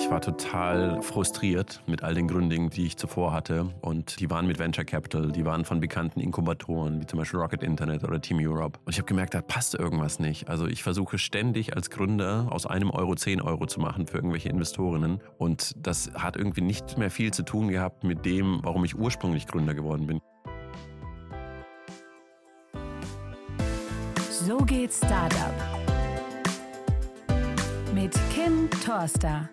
Ich war total frustriert mit all den Gründungen, die ich zuvor hatte. Und die waren mit Venture Capital, die waren von bekannten Inkubatoren, wie zum Beispiel Rocket Internet oder Team Europe. Und ich habe gemerkt, da passt irgendwas nicht. Also ich versuche ständig als Gründer aus einem Euro 10 Euro zu machen für irgendwelche Investorinnen. Und das hat irgendwie nicht mehr viel zu tun gehabt mit dem, warum ich ursprünglich Gründer geworden bin. So geht Startup. Mit Kim Torster.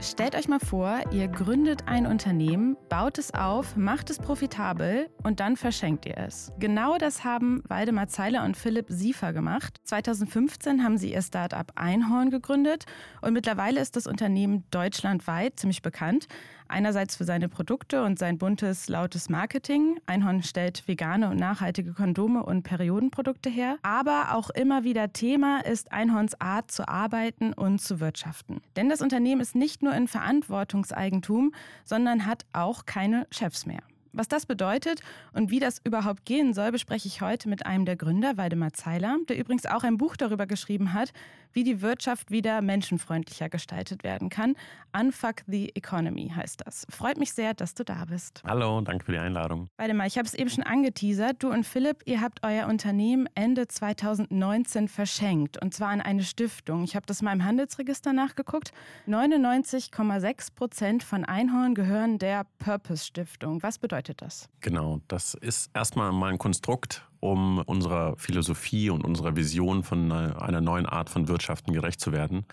Stellt euch mal vor, ihr gründet ein Unternehmen, baut es auf, macht es profitabel und dann verschenkt ihr es. Genau das haben Waldemar Zeiler und Philipp Siefer gemacht. 2015 haben sie ihr Startup Einhorn gegründet und mittlerweile ist das Unternehmen deutschlandweit ziemlich bekannt. Einerseits für seine Produkte und sein buntes, lautes Marketing. Einhorn stellt vegane und nachhaltige Kondome und Periodenprodukte her. Aber auch immer wieder Thema ist Einhorns Art zu arbeiten und zu wirtschaften. Denn das Unternehmen ist nicht nur in Verantwortungseigentum, sondern hat auch keine Chefs mehr. Was das bedeutet und wie das überhaupt gehen soll, bespreche ich heute mit einem der Gründer, Waldemar Zeiler, der übrigens auch ein Buch darüber geschrieben hat, wie die Wirtschaft wieder menschenfreundlicher gestaltet werden kann. Unfuck the Economy heißt das. Freut mich sehr, dass du da bist. Hallo, danke für die Einladung. Waldemar, ich habe es eben schon angeteasert. Du und Philipp, ihr habt euer Unternehmen Ende 2019 verschenkt und zwar an eine Stiftung. Ich habe das mal im Handelsregister nachgeguckt. 99,6 Prozent von Einhorn gehören der Purpose Stiftung. Was bedeutet bedeutet das? Genau, das ist erstmal mal ein Konstrukt, um unserer Philosophie und unserer Vision von einer neuen Art von Wirtschaften gerecht zu werden.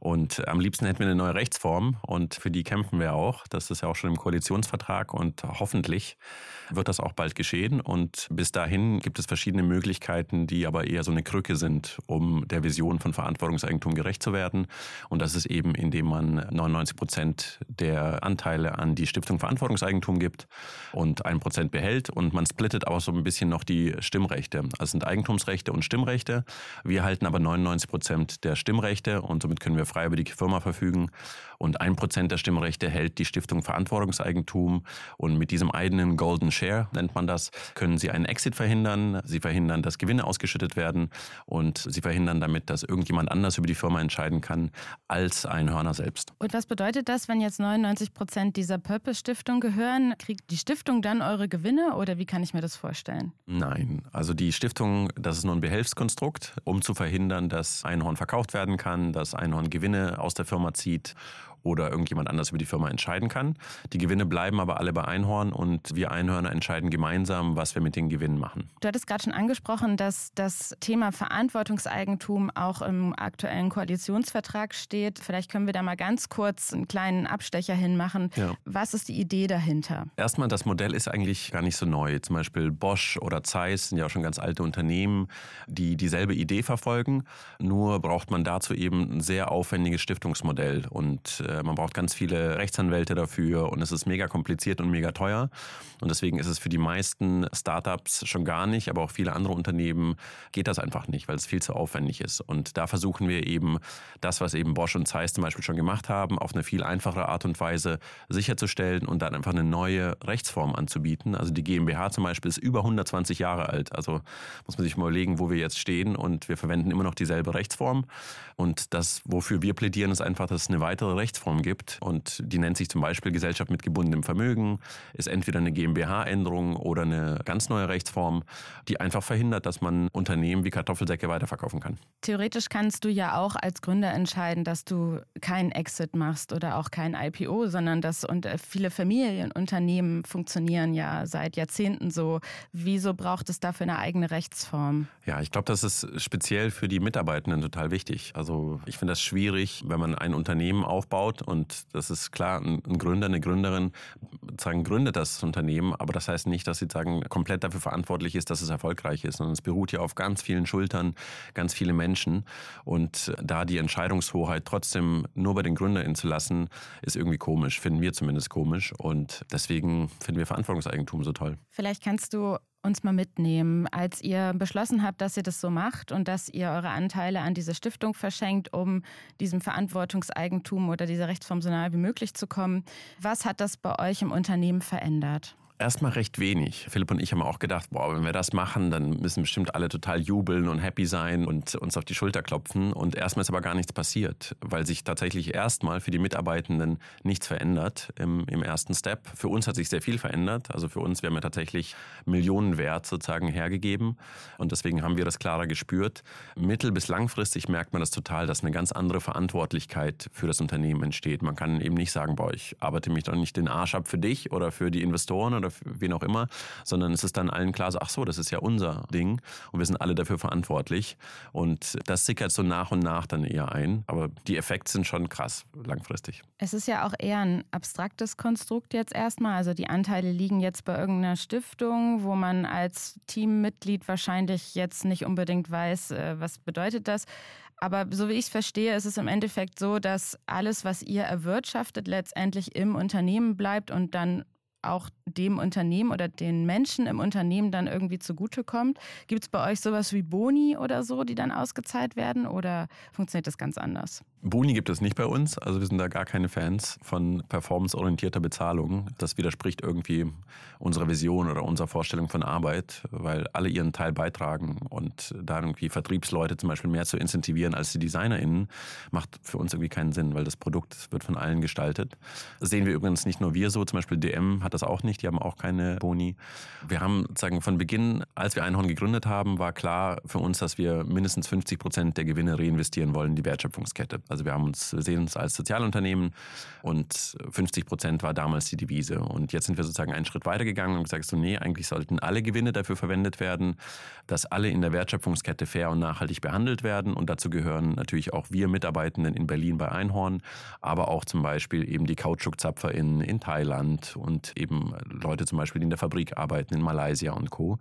Und am liebsten hätten wir eine neue Rechtsform und für die kämpfen wir auch. Das ist ja auch schon im Koalitionsvertrag und hoffentlich wird das auch bald geschehen. Und bis dahin gibt es verschiedene Möglichkeiten, die aber eher so eine Krücke sind, um der Vision von Verantwortungseigentum gerecht zu werden. Und das ist eben, indem man 99 Prozent der Anteile an die Stiftung Verantwortungseigentum gibt und ein Prozent behält. Und man splittet auch so ein bisschen noch die Stimmrechte. Also es sind Eigentumsrechte und Stimmrechte. Wir halten aber 99 Prozent der Stimmrechte und somit können wir frei über die Firma verfügen. Und ein Prozent der Stimmrechte hält die Stiftung Verantwortungseigentum. Und mit diesem eigenen Golden Share, nennt man das, können sie einen Exit verhindern. Sie verhindern, dass Gewinne ausgeschüttet werden. Und sie verhindern damit, dass irgendjemand anders über die Firma entscheiden kann, als ein Hörner selbst. Und was bedeutet das, wenn jetzt 99 Prozent dieser Purpose-Stiftung gehören? Kriegt die Stiftung dann eure Gewinne oder wie kann ich mir das vorstellen? Nein, also die Stiftung, das ist nur ein Behelfskonstrukt, um zu verhindern, dass Einhorn verkauft werden kann, dass Einhorn Gewinne aus der Firma zieht oder irgendjemand anders über die Firma entscheiden kann. Die Gewinne bleiben aber alle bei Einhorn und wir Einhörner entscheiden gemeinsam, was wir mit den Gewinnen machen. Du hattest gerade schon angesprochen, dass das Thema Verantwortungseigentum auch im aktuellen Koalitionsvertrag steht. Vielleicht können wir da mal ganz kurz einen kleinen Abstecher hinmachen. Ja. Was ist die Idee dahinter? Erstmal, das Modell ist eigentlich gar nicht so neu. Zum Beispiel Bosch oder Zeiss sind ja auch schon ganz alte Unternehmen, die dieselbe Idee verfolgen. Nur braucht man dazu eben ein sehr aufwendiges Stiftungsmodell und äh, man braucht ganz viele Rechtsanwälte dafür und es ist mega kompliziert und mega teuer. Und deswegen ist es für die meisten Startups schon gar nicht, aber auch viele andere Unternehmen geht das einfach nicht, weil es viel zu aufwendig ist. Und da versuchen wir eben das, was eben Bosch und Zeiss zum Beispiel schon gemacht haben, auf eine viel einfachere Art und Weise sicherzustellen und dann einfach eine neue Rechtsform anzubieten. Also die GmbH zum Beispiel ist über 120 Jahre alt. Also muss man sich mal überlegen, wo wir jetzt stehen und wir verwenden immer noch dieselbe Rechtsform. Und das, wofür wir plädieren, ist einfach, dass es eine weitere Rechtsform Rechtsform gibt und die nennt sich zum Beispiel Gesellschaft mit gebundenem Vermögen, ist entweder eine GmbH-Änderung oder eine ganz neue Rechtsform, die einfach verhindert, dass man Unternehmen wie Kartoffelsäcke weiterverkaufen kann. Theoretisch kannst du ja auch als Gründer entscheiden, dass du keinen Exit machst oder auch kein IPO, sondern dass und viele Familienunternehmen funktionieren ja seit Jahrzehnten so. Wieso braucht es dafür eine eigene Rechtsform? Ja, ich glaube, das ist speziell für die Mitarbeitenden total wichtig. Also ich finde das schwierig, wenn man ein Unternehmen aufbaut aufbaut und das ist klar, ein Gründer, eine Gründerin sagen, gründet das Unternehmen, aber das heißt nicht, dass sie sagen, komplett dafür verantwortlich ist, dass es erfolgreich ist, sondern es beruht ja auf ganz vielen Schultern, ganz viele Menschen und da die Entscheidungshoheit trotzdem nur bei den GründerInnen zu lassen, ist irgendwie komisch, finden wir zumindest komisch und deswegen finden wir Verantwortungseigentum so toll. Vielleicht kannst du uns mal mitnehmen, als ihr beschlossen habt, dass ihr das so macht und dass ihr eure Anteile an diese Stiftung verschenkt, um diesem Verantwortungseigentum oder dieser Rechtsform so nahe wie möglich zu kommen. Was hat das bei euch im Unternehmen verändert? Erstmal recht wenig. Philipp und ich haben auch gedacht, boah, wenn wir das machen, dann müssen bestimmt alle total jubeln und happy sein und uns auf die Schulter klopfen. Und erstmal ist aber gar nichts passiert, weil sich tatsächlich erstmal für die Mitarbeitenden nichts verändert im, im ersten Step. Für uns hat sich sehr viel verändert. Also für uns, wir haben ja tatsächlich Millionenwert sozusagen hergegeben. Und deswegen haben wir das klarer gespürt. Mittel- bis langfristig merkt man das total, dass eine ganz andere Verantwortlichkeit für das Unternehmen entsteht. Man kann eben nicht sagen, boah, ich arbeite mich doch nicht den Arsch ab für dich oder für die Investoren oder für wen auch immer, sondern es ist dann allen klar, so, ach so, das ist ja unser Ding und wir sind alle dafür verantwortlich. Und das sickert so nach und nach dann eher ein. Aber die Effekte sind schon krass langfristig. Es ist ja auch eher ein abstraktes Konstrukt jetzt erstmal. Also die Anteile liegen jetzt bei irgendeiner Stiftung, wo man als Teammitglied wahrscheinlich jetzt nicht unbedingt weiß, äh, was bedeutet das. Aber so wie ich es verstehe, ist es im Endeffekt so, dass alles, was ihr erwirtschaftet, letztendlich im Unternehmen bleibt und dann auch dem Unternehmen oder den Menschen im Unternehmen dann irgendwie zugutekommt. Gibt es bei euch sowas wie Boni oder so, die dann ausgezahlt werden oder funktioniert das ganz anders? Boni gibt es nicht bei uns, also wir sind da gar keine Fans von performanceorientierter Bezahlung. Das widerspricht irgendwie unserer Vision oder unserer Vorstellung von Arbeit, weil alle ihren Teil beitragen und da irgendwie Vertriebsleute zum Beispiel mehr zu incentivieren als die DesignerInnen, macht für uns irgendwie keinen Sinn, weil das Produkt wird von allen gestaltet. Das sehen wir übrigens nicht nur wir so, zum Beispiel DM hat das auch nicht, die haben auch keine Boni. Wir haben sozusagen von Beginn, als wir Einhorn gegründet haben, war klar für uns, dass wir mindestens 50 Prozent der Gewinne reinvestieren wollen in die Wertschöpfungskette. Also wir haben uns, sehen uns als Sozialunternehmen und 50 Prozent war damals die Devise. Und jetzt sind wir sozusagen einen Schritt weiter gegangen und gesagt, so nee, eigentlich sollten alle Gewinne dafür verwendet werden, dass alle in der Wertschöpfungskette fair und nachhaltig behandelt werden. Und dazu gehören natürlich auch wir Mitarbeitenden in Berlin bei Einhorn, aber auch zum Beispiel eben die Kautschukzapfer in, in Thailand und eben Leute zum Beispiel, die in der Fabrik arbeiten in Malaysia und Co.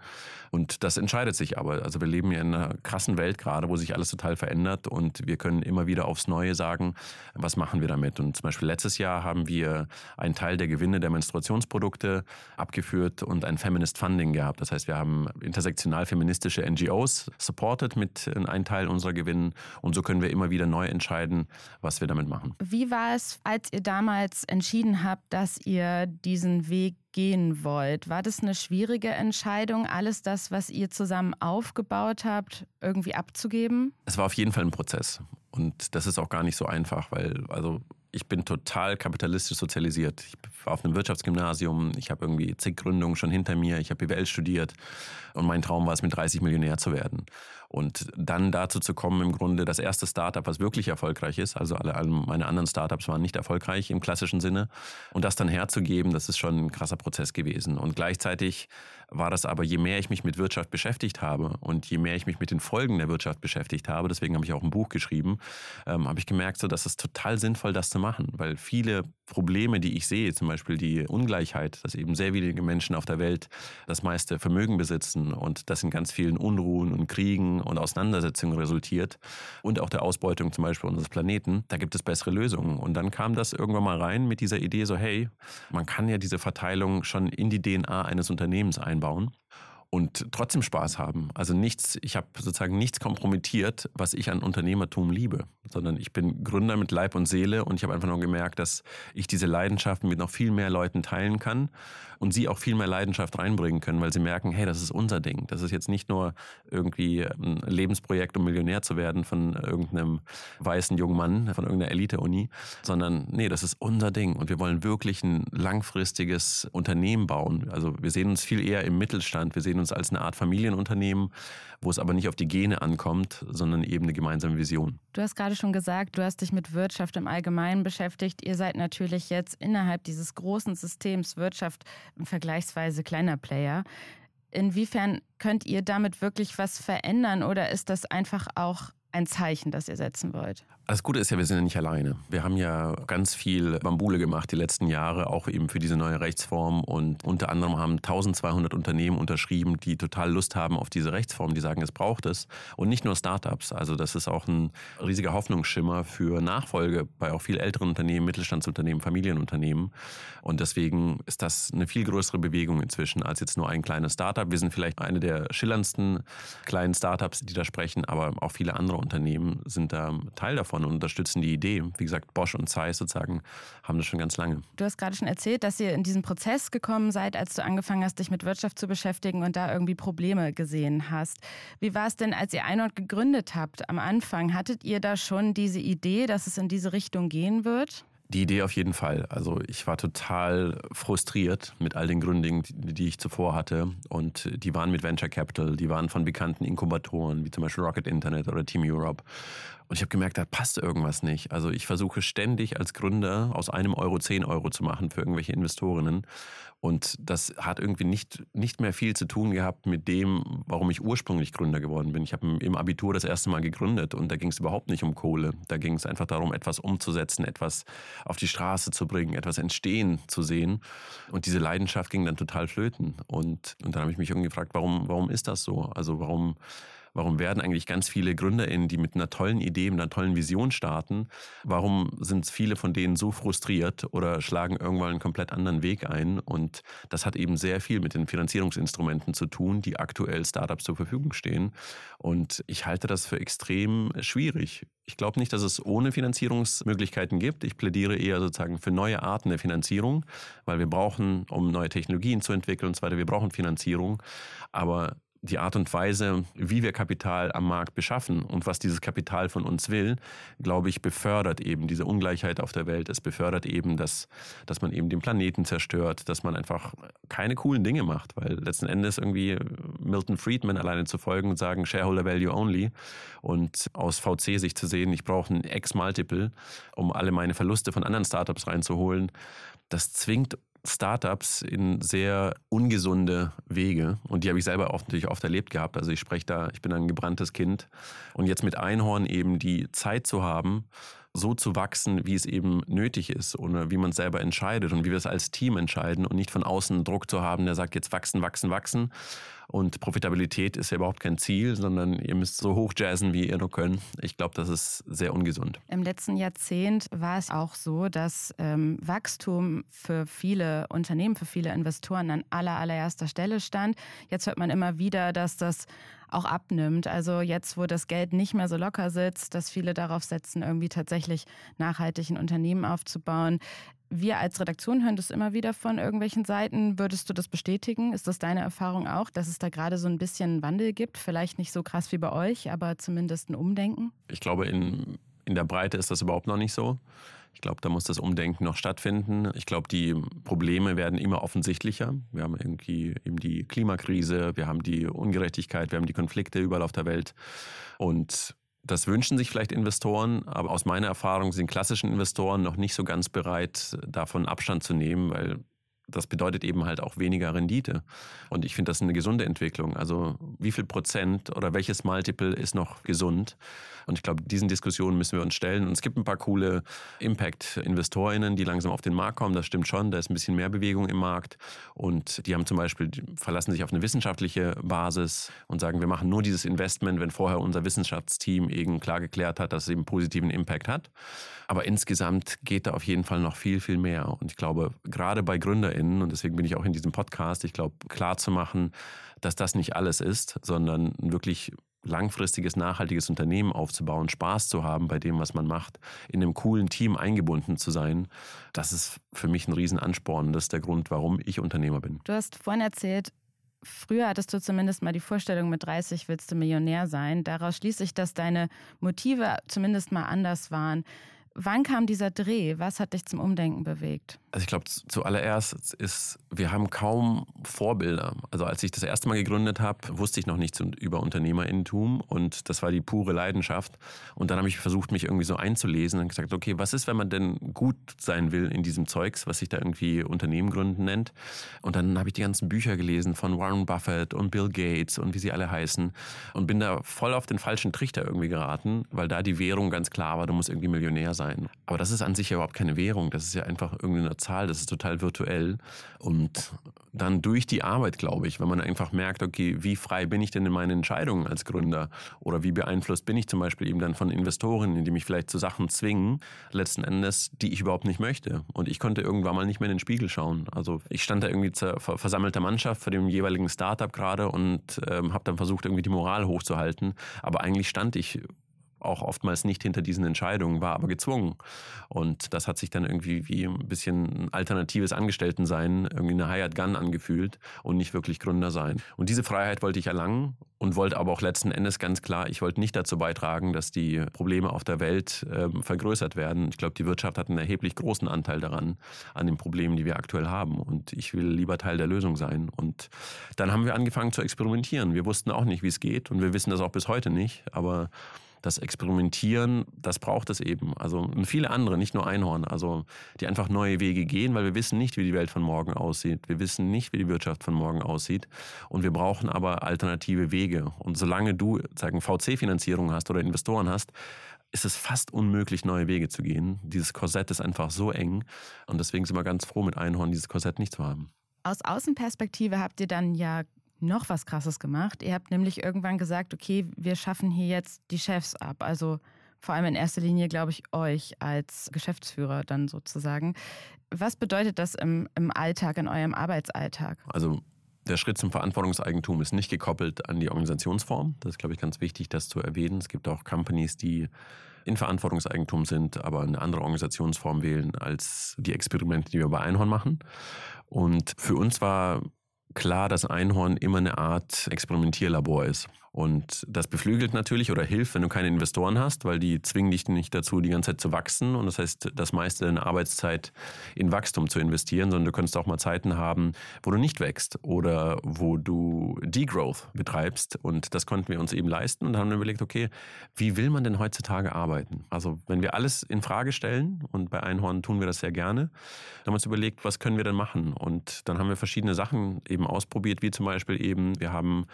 Und das entscheidet sich aber. Also wir leben ja in einer krassen Welt gerade, wo sich alles total verändert und wir können immer wieder aufs Neue Neue sagen, was machen wir damit? Und zum Beispiel letztes Jahr haben wir einen Teil der Gewinne der Menstruationsprodukte abgeführt und ein Feminist Funding gehabt. Das heißt, wir haben intersektional feministische NGOs supported mit einem Teil unserer Gewinne und so können wir immer wieder neu entscheiden, was wir damit machen. Wie war es, als ihr damals entschieden habt, dass ihr diesen Weg gehen wollt. War das eine schwierige Entscheidung, alles das, was ihr zusammen aufgebaut habt, irgendwie abzugeben? Es war auf jeden Fall ein Prozess. Und das ist auch gar nicht so einfach, weil also ich bin total kapitalistisch sozialisiert. Ich war auf einem Wirtschaftsgymnasium, ich habe irgendwie zig Gründungen schon hinter mir, ich habe BWL studiert und mein Traum war es, mit 30 Millionär zu werden. Und dann dazu zu kommen, im Grunde das erste Startup, was wirklich erfolgreich ist, also alle, alle meine anderen Startups waren nicht erfolgreich im klassischen Sinne, und das dann herzugeben, das ist schon ein krasser Prozess gewesen. Und gleichzeitig war das aber, je mehr ich mich mit Wirtschaft beschäftigt habe und je mehr ich mich mit den Folgen der Wirtschaft beschäftigt habe, deswegen habe ich auch ein Buch geschrieben, ähm, habe ich gemerkt, so, dass es total sinnvoll, das zu machen, weil viele Probleme, die ich sehe, zum Beispiel die Ungleichheit, dass eben sehr wenige Menschen auf der Welt das meiste Vermögen besitzen und das in ganz vielen Unruhen und Kriegen und Auseinandersetzungen resultiert und auch der Ausbeutung zum Beispiel unseres Planeten, da gibt es bessere Lösungen. Und dann kam das irgendwann mal rein mit dieser Idee so, hey, man kann ja diese Verteilung schon in die DNA eines Unternehmens einbauen und trotzdem Spaß haben. Also nichts, ich habe sozusagen nichts kompromittiert, was ich an Unternehmertum liebe, sondern ich bin Gründer mit Leib und Seele und ich habe einfach nur gemerkt, dass ich diese Leidenschaften mit noch viel mehr Leuten teilen kann und sie auch viel mehr Leidenschaft reinbringen können, weil sie merken, hey, das ist unser Ding. Das ist jetzt nicht nur irgendwie ein Lebensprojekt, um Millionär zu werden von irgendeinem weißen jungen Mann, von irgendeiner Elite-Uni, sondern nee, das ist unser Ding und wir wollen wirklich ein langfristiges Unternehmen bauen. Also wir sehen uns viel eher im Mittelstand, wir sehen uns als eine Art Familienunternehmen, wo es aber nicht auf die Gene ankommt, sondern eben eine gemeinsame Vision. Du hast gerade schon gesagt, du hast dich mit Wirtschaft im Allgemeinen beschäftigt. Ihr seid natürlich jetzt innerhalb dieses großen Systems Wirtschaft ein vergleichsweise kleiner Player. Inwiefern könnt ihr damit wirklich was verändern oder ist das einfach auch ein Zeichen, das ihr setzen wollt? Das Gute ist ja, wir sind ja nicht alleine. Wir haben ja ganz viel Bambule gemacht die letzten Jahre, auch eben für diese neue Rechtsform. Und unter anderem haben 1200 Unternehmen unterschrieben, die total Lust haben auf diese Rechtsform, die sagen, es braucht es. Und nicht nur Startups. Also das ist auch ein riesiger Hoffnungsschimmer für Nachfolge bei auch viel älteren Unternehmen, Mittelstandsunternehmen, Familienunternehmen. Und deswegen ist das eine viel größere Bewegung inzwischen als jetzt nur ein kleines Startup. Wir sind vielleicht eine der schillerndsten kleinen Startups, die da sprechen, aber auch viele andere Unternehmen sind da Teil davon davon und unterstützen die Idee. Wie gesagt, Bosch und Zeiss sozusagen haben das schon ganz lange. Du hast gerade schon erzählt, dass ihr in diesen Prozess gekommen seid, als du angefangen hast, dich mit Wirtschaft zu beschäftigen und da irgendwie Probleme gesehen hast. Wie war es denn, als ihr Einord gegründet habt am Anfang? Hattet ihr da schon diese Idee, dass es in diese Richtung gehen wird? Die Idee auf jeden Fall. Also ich war total frustriert mit all den Gründen, die ich zuvor hatte. Und die waren mit Venture Capital, die waren von bekannten Inkubatoren, wie zum Beispiel Rocket Internet oder Team Europe. Und ich habe gemerkt, da passt irgendwas nicht. Also ich versuche ständig als Gründer aus einem Euro zehn Euro zu machen für irgendwelche Investorinnen. Und das hat irgendwie nicht, nicht mehr viel zu tun gehabt mit dem, warum ich ursprünglich Gründer geworden bin. Ich habe im Abitur das erste Mal gegründet und da ging es überhaupt nicht um Kohle. Da ging es einfach darum, etwas umzusetzen, etwas auf die Straße zu bringen, etwas entstehen zu sehen. Und diese Leidenschaft ging dann total flöten. Und, und dann habe ich mich irgendwie gefragt, warum, warum ist das so? Also warum Warum werden eigentlich ganz viele GründerInnen, die mit einer tollen Idee, mit einer tollen Vision starten, warum sind viele von denen so frustriert oder schlagen irgendwann einen komplett anderen Weg ein? Und das hat eben sehr viel mit den Finanzierungsinstrumenten zu tun, die aktuell Startups zur Verfügung stehen. Und ich halte das für extrem schwierig. Ich glaube nicht, dass es ohne Finanzierungsmöglichkeiten gibt. Ich plädiere eher sozusagen für neue Arten der Finanzierung, weil wir brauchen, um neue Technologien zu entwickeln und so weiter, wir brauchen Finanzierung. Aber die Art und Weise, wie wir Kapital am Markt beschaffen und was dieses Kapital von uns will, glaube ich, befördert eben diese Ungleichheit auf der Welt. Es befördert eben, dass, dass man eben den Planeten zerstört, dass man einfach keine coolen Dinge macht, weil letzten Endes irgendwie Milton Friedman alleine zu folgen und sagen, Shareholder Value Only und aus VC sich zu sehen, ich brauche ein X-Multiple, um alle meine Verluste von anderen Startups reinzuholen, das zwingt Startups in sehr ungesunde Wege. Und die habe ich selber auch natürlich oft erlebt gehabt. Also ich spreche da, ich bin ein gebranntes Kind. Und jetzt mit Einhorn eben die Zeit zu haben, so zu wachsen, wie es eben nötig ist oder wie man es selber entscheidet und wie wir es als Team entscheiden und nicht von außen Druck zu haben, der sagt jetzt wachsen, wachsen, wachsen und Profitabilität ist ja überhaupt kein Ziel, sondern ihr müsst so hoch jazzen, wie ihr nur könnt. Ich glaube, das ist sehr ungesund. Im letzten Jahrzehnt war es auch so, dass ähm, Wachstum für viele Unternehmen, für viele Investoren an aller, allererster Stelle stand. Jetzt hört man immer wieder, dass das auch abnimmt. Also jetzt, wo das Geld nicht mehr so locker sitzt, dass viele darauf setzen, irgendwie tatsächlich nachhaltig ein Unternehmen aufzubauen, wir als Redaktion hören das immer wieder von irgendwelchen Seiten. Würdest du das bestätigen? Ist das deine Erfahrung auch, dass es da gerade so ein bisschen Wandel gibt? Vielleicht nicht so krass wie bei euch, aber zumindest ein Umdenken? Ich glaube, in, in der Breite ist das überhaupt noch nicht so. Ich glaube, da muss das Umdenken noch stattfinden. Ich glaube, die Probleme werden immer offensichtlicher. Wir haben irgendwie eben die Klimakrise, wir haben die Ungerechtigkeit, wir haben die Konflikte überall auf der Welt. Und das wünschen sich vielleicht Investoren, aber aus meiner Erfahrung sind klassischen Investoren noch nicht so ganz bereit, davon Abstand zu nehmen, weil das bedeutet eben halt auch weniger Rendite. Und ich finde das eine gesunde Entwicklung. Also wie viel Prozent oder welches Multiple ist noch gesund? Und ich glaube, diesen Diskussionen müssen wir uns stellen. Und es gibt ein paar coole Impact-InvestorInnen, die langsam auf den Markt kommen. Das stimmt schon. Da ist ein bisschen mehr Bewegung im Markt. Und die haben zum Beispiel, verlassen sich auf eine wissenschaftliche Basis und sagen, wir machen nur dieses Investment, wenn vorher unser Wissenschaftsteam eben klar geklärt hat, dass es eben positiven Impact hat. Aber insgesamt geht da auf jeden Fall noch viel, viel mehr. Und ich glaube, gerade bei GründerInnen, und deswegen bin ich auch in diesem Podcast, ich glaube, klar zu machen, dass das nicht alles ist, sondern wirklich langfristiges, nachhaltiges Unternehmen aufzubauen, Spaß zu haben bei dem, was man macht, in einem coolen Team eingebunden zu sein, das ist für mich ein Riesenansporn. Das ist der Grund, warum ich Unternehmer bin. Du hast vorhin erzählt, Früher hattest du zumindest mal die Vorstellung, mit 30 willst du Millionär sein. Daraus schließe ich, dass deine Motive zumindest mal anders waren. Wann kam dieser Dreh? Was hat dich zum Umdenken bewegt? Also ich glaube, zuallererst ist, wir haben kaum Vorbilder. Also als ich das erste Mal gegründet habe, wusste ich noch nichts über Unternehmerinnentum und das war die pure Leidenschaft. Und dann habe ich versucht, mich irgendwie so einzulesen und gesagt, okay, was ist, wenn man denn gut sein will in diesem Zeugs, was sich da irgendwie Unternehmen gründen nennt? Und dann habe ich die ganzen Bücher gelesen von Warren Buffett und Bill Gates und wie sie alle heißen und bin da voll auf den falschen Trichter irgendwie geraten, weil da die Währung ganz klar war, du musst irgendwie Millionär sein. Aber das ist an sich ja überhaupt keine Währung, das ist ja einfach irgendeine Zahl, das ist total virtuell. Und dann durch die Arbeit, glaube ich, wenn man einfach merkt, okay, wie frei bin ich denn in meinen Entscheidungen als Gründer? Oder wie beeinflusst bin ich zum Beispiel eben dann von Investoren, die mich vielleicht zu Sachen zwingen, letzten Endes, die ich überhaupt nicht möchte. Und ich konnte irgendwann mal nicht mehr in den Spiegel schauen. Also ich stand da irgendwie zur versammelter Mannschaft vor dem jeweiligen Startup gerade und ähm, habe dann versucht, irgendwie die Moral hochzuhalten. Aber eigentlich stand ich auch oftmals nicht hinter diesen Entscheidungen, war aber gezwungen. Und das hat sich dann irgendwie wie ein bisschen ein alternatives Angestelltensein, irgendwie eine Hired Gun angefühlt und nicht wirklich Gründer sein. Und diese Freiheit wollte ich erlangen und wollte aber auch letzten Endes ganz klar, ich wollte nicht dazu beitragen, dass die Probleme auf der Welt äh, vergrößert werden. Ich glaube, die Wirtschaft hat einen erheblich großen Anteil daran, an den Problemen, die wir aktuell haben. Und ich will lieber Teil der Lösung sein. Und dann haben wir angefangen zu experimentieren. Wir wussten auch nicht, wie es geht und wir wissen das auch bis heute nicht. Aber das Experimentieren, das braucht es eben. Also und viele andere, nicht nur Einhorn, also die einfach neue Wege gehen, weil wir wissen nicht, wie die Welt von morgen aussieht. Wir wissen nicht, wie die Wirtschaft von morgen aussieht. Und wir brauchen aber alternative Wege. Und solange du sagen VC-Finanzierung hast oder Investoren hast, ist es fast unmöglich, neue Wege zu gehen. Dieses Korsett ist einfach so eng. Und deswegen sind wir ganz froh, mit Einhorn dieses Korsett nicht zu haben. Aus Außenperspektive habt ihr dann ja noch was Krasses gemacht. Ihr habt nämlich irgendwann gesagt, okay, wir schaffen hier jetzt die Chefs ab. Also vor allem in erster Linie, glaube ich, euch als Geschäftsführer dann sozusagen. Was bedeutet das im, im Alltag, in eurem Arbeitsalltag? Also der Schritt zum Verantwortungseigentum ist nicht gekoppelt an die Organisationsform. Das ist, glaube ich, ganz wichtig, das zu erwähnen. Es gibt auch Companies, die in Verantwortungseigentum sind, aber eine andere Organisationsform wählen als die Experimente, die wir bei Einhorn machen. Und für uns war klar, dass Einhorn immer eine Art Experimentierlabor ist. Und das beflügelt natürlich oder hilft, wenn du keine Investoren hast, weil die zwingen dich nicht dazu, die ganze Zeit zu wachsen. Und das heißt, das meiste deiner Arbeitszeit in Wachstum zu investieren, sondern du könntest auch mal Zeiten haben, wo du nicht wächst oder wo du Degrowth betreibst. Und das konnten wir uns eben leisten und haben überlegt, okay, wie will man denn heutzutage arbeiten? Also, wenn wir alles in Frage stellen, und bei Einhorn tun wir das sehr gerne, haben wir uns überlegt, was können wir denn machen? Und dann haben wir verschiedene Sachen eben ausprobiert, wie zum Beispiel eben, wir haben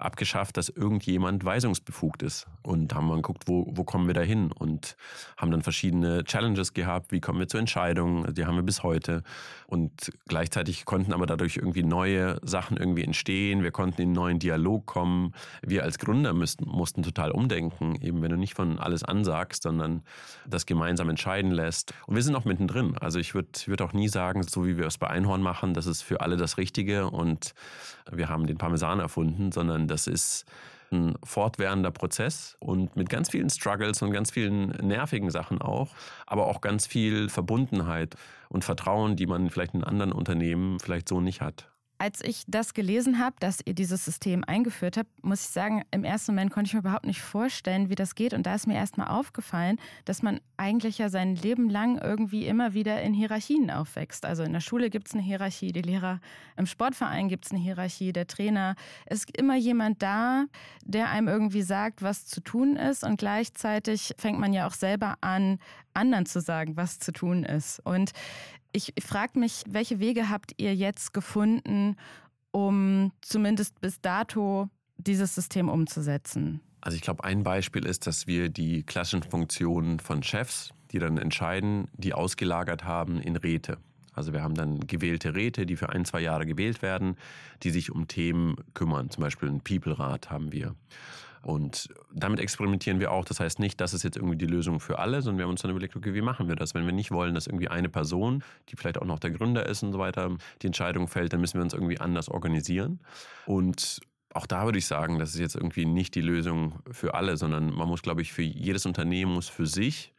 abgeschafft, dass irgendjemand weisungsbefugt ist. Und haben mal geguckt, wo, wo kommen wir da hin? Und haben dann verschiedene Challenges gehabt, wie kommen wir zu Entscheidungen, die haben wir bis heute. Und gleichzeitig konnten aber dadurch irgendwie neue Sachen irgendwie entstehen. Wir konnten in einen neuen Dialog kommen. Wir als Gründer müssten, mussten total umdenken, eben wenn du nicht von alles ansagst, sondern das gemeinsam entscheiden lässt. Und wir sind auch mittendrin. Also ich würde würd auch nie sagen, so wie wir es bei Einhorn machen, das ist für alle das Richtige und wir haben den Parmesan erfunden, sondern das ist ein fortwährender Prozess und mit ganz vielen Struggles und ganz vielen nervigen Sachen auch, aber auch ganz viel Verbundenheit und Vertrauen, die man vielleicht in anderen Unternehmen vielleicht so nicht hat. Als ich das gelesen habe, dass ihr dieses System eingeführt habt, muss ich sagen, im ersten Moment konnte ich mir überhaupt nicht vorstellen, wie das geht. Und da ist mir erstmal aufgefallen, dass man eigentlich ja sein Leben lang irgendwie immer wieder in Hierarchien aufwächst. Also in der Schule gibt es eine Hierarchie, die Lehrer, im Sportverein gibt es eine Hierarchie, der Trainer. Es ist immer jemand da, der einem irgendwie sagt, was zu tun ist. Und gleichzeitig fängt man ja auch selber an, anderen zu sagen, was zu tun ist. Und ich frage mich, welche Wege habt ihr jetzt gefunden, um zumindest bis dato dieses System umzusetzen? Also ich glaube, ein Beispiel ist, dass wir die klassischen Funktionen von Chefs, die dann entscheiden, die ausgelagert haben in Räte. Also wir haben dann gewählte Räte, die für ein, zwei Jahre gewählt werden, die sich um Themen kümmern. Zum Beispiel einen People-Rat haben wir. Und damit experimentieren wir auch. Das heißt nicht, das ist jetzt irgendwie die Lösung für alle, sondern wir haben uns dann überlegt, okay, wie machen wir das? Wenn wir nicht wollen, dass irgendwie eine Person, die vielleicht auch noch der Gründer ist und so weiter, die Entscheidung fällt, dann müssen wir uns irgendwie anders organisieren. Und auch da würde ich sagen, das ist jetzt irgendwie nicht die Lösung für alle, sondern man muss, glaube ich, für jedes Unternehmen muss für sich